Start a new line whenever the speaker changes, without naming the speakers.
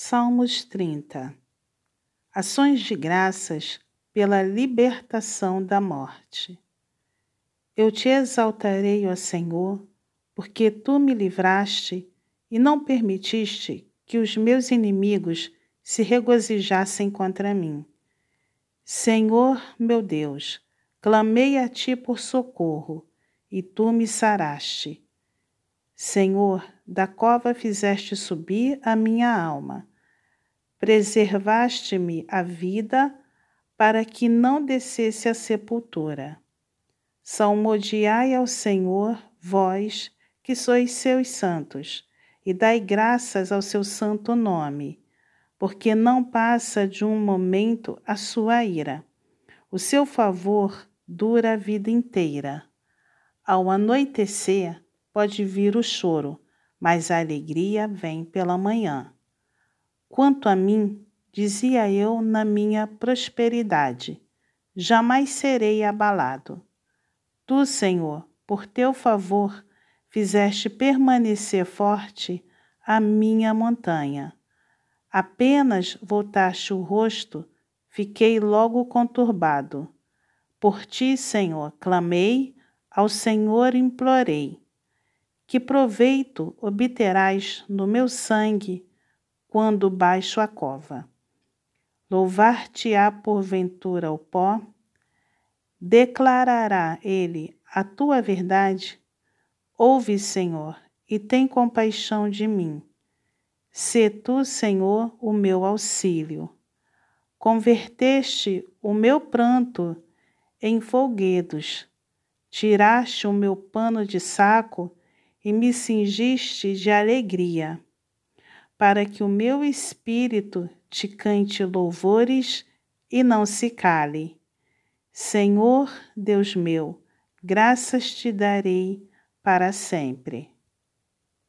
Salmos 30 Ações de graças pela libertação da morte. Eu te exaltarei, ó Senhor, porque tu me livraste e não permitiste que os meus inimigos se regozijassem contra mim. Senhor, meu Deus, clamei a ti por socorro e tu me saraste. Senhor, da cova fizeste subir a minha alma. Preservaste-me a vida para que não descesse à sepultura. Salmodiai ao Senhor, vós que sois seus santos, e dai graças ao seu santo nome, porque não passa de um momento a sua ira. O seu favor dura a vida inteira. Ao anoitecer, pode vir o choro, mas a alegria vem pela manhã. Quanto a mim, dizia eu na minha prosperidade, jamais serei abalado. Tu, Senhor, por teu favor, fizeste permanecer forte a minha montanha. Apenas voltaste o rosto, fiquei logo conturbado. Por ti, Senhor, clamei, ao Senhor implorei. Que proveito obterás no meu sangue quando baixo a cova? Louvar-te-á porventura o pó? Declarará ele a tua verdade? Ouve, Senhor, e tem compaixão de mim. Se tu, Senhor, o meu auxílio. Converteste o meu pranto em folguedos, tiraste o meu pano de saco e me cingiste de alegria, para que o meu espírito te cante louvores e não se cale. Senhor Deus meu, graças te darei para sempre.